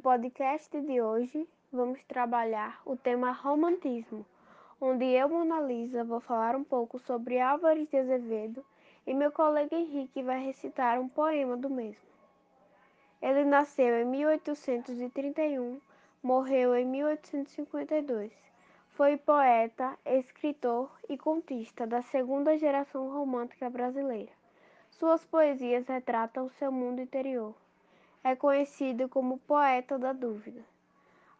podcast de hoje, vamos trabalhar o tema romantismo, onde eu, Mona Lisa, vou falar um pouco sobre Álvares de Azevedo e meu colega Henrique vai recitar um poema do mesmo. Ele nasceu em 1831, morreu em 1852. Foi poeta, escritor e contista da segunda geração romântica brasileira. Suas poesias retratam seu mundo interior é conhecido como poeta da dúvida.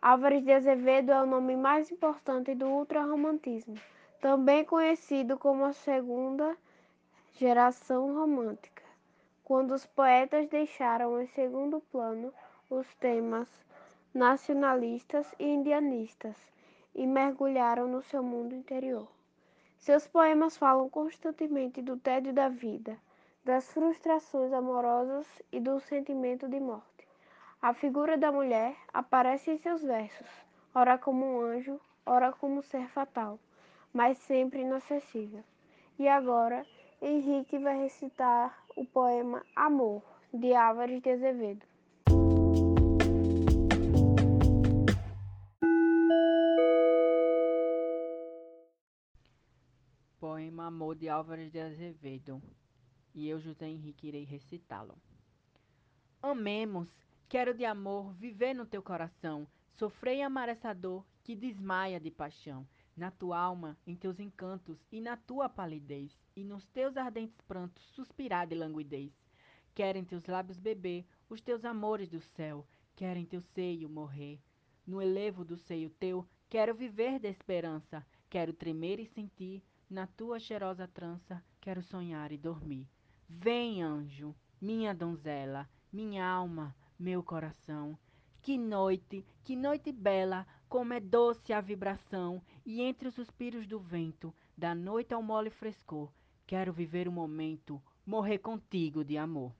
Álvares de Azevedo é o nome mais importante do ultrarromantismo, também conhecido como a segunda geração romântica, quando os poetas deixaram em segundo plano os temas nacionalistas e indianistas e mergulharam no seu mundo interior. Seus poemas falam constantemente do tédio da vida, das frustrações amorosas e do sentimento de morte. A figura da mulher aparece em seus versos, ora como um anjo, ora como um ser fatal, mas sempre inacessível. E agora, Henrique vai recitar o poema Amor, de Álvares de Azevedo. Poema Amor de Álvares de Azevedo e eu, José Henrique, irei recitá-lo. Amemos, quero de amor viver no teu coração, sofrer e amar essa dor que desmaia de paixão, na tua alma, em teus encantos e na tua palidez, e nos teus ardentes prantos suspirar de languidez. Quero em teus lábios beber os teus amores do céu, quero em teu seio morrer. No elevo do seio teu, quero viver de esperança, quero tremer e sentir, na tua cheirosa trança, quero sonhar e dormir. Vem, anjo, minha donzela, minha alma, meu coração. Que noite, que noite bela, como é doce a vibração, e entre os suspiros do vento, da noite ao mole frescor, quero viver o momento, morrer contigo de amor.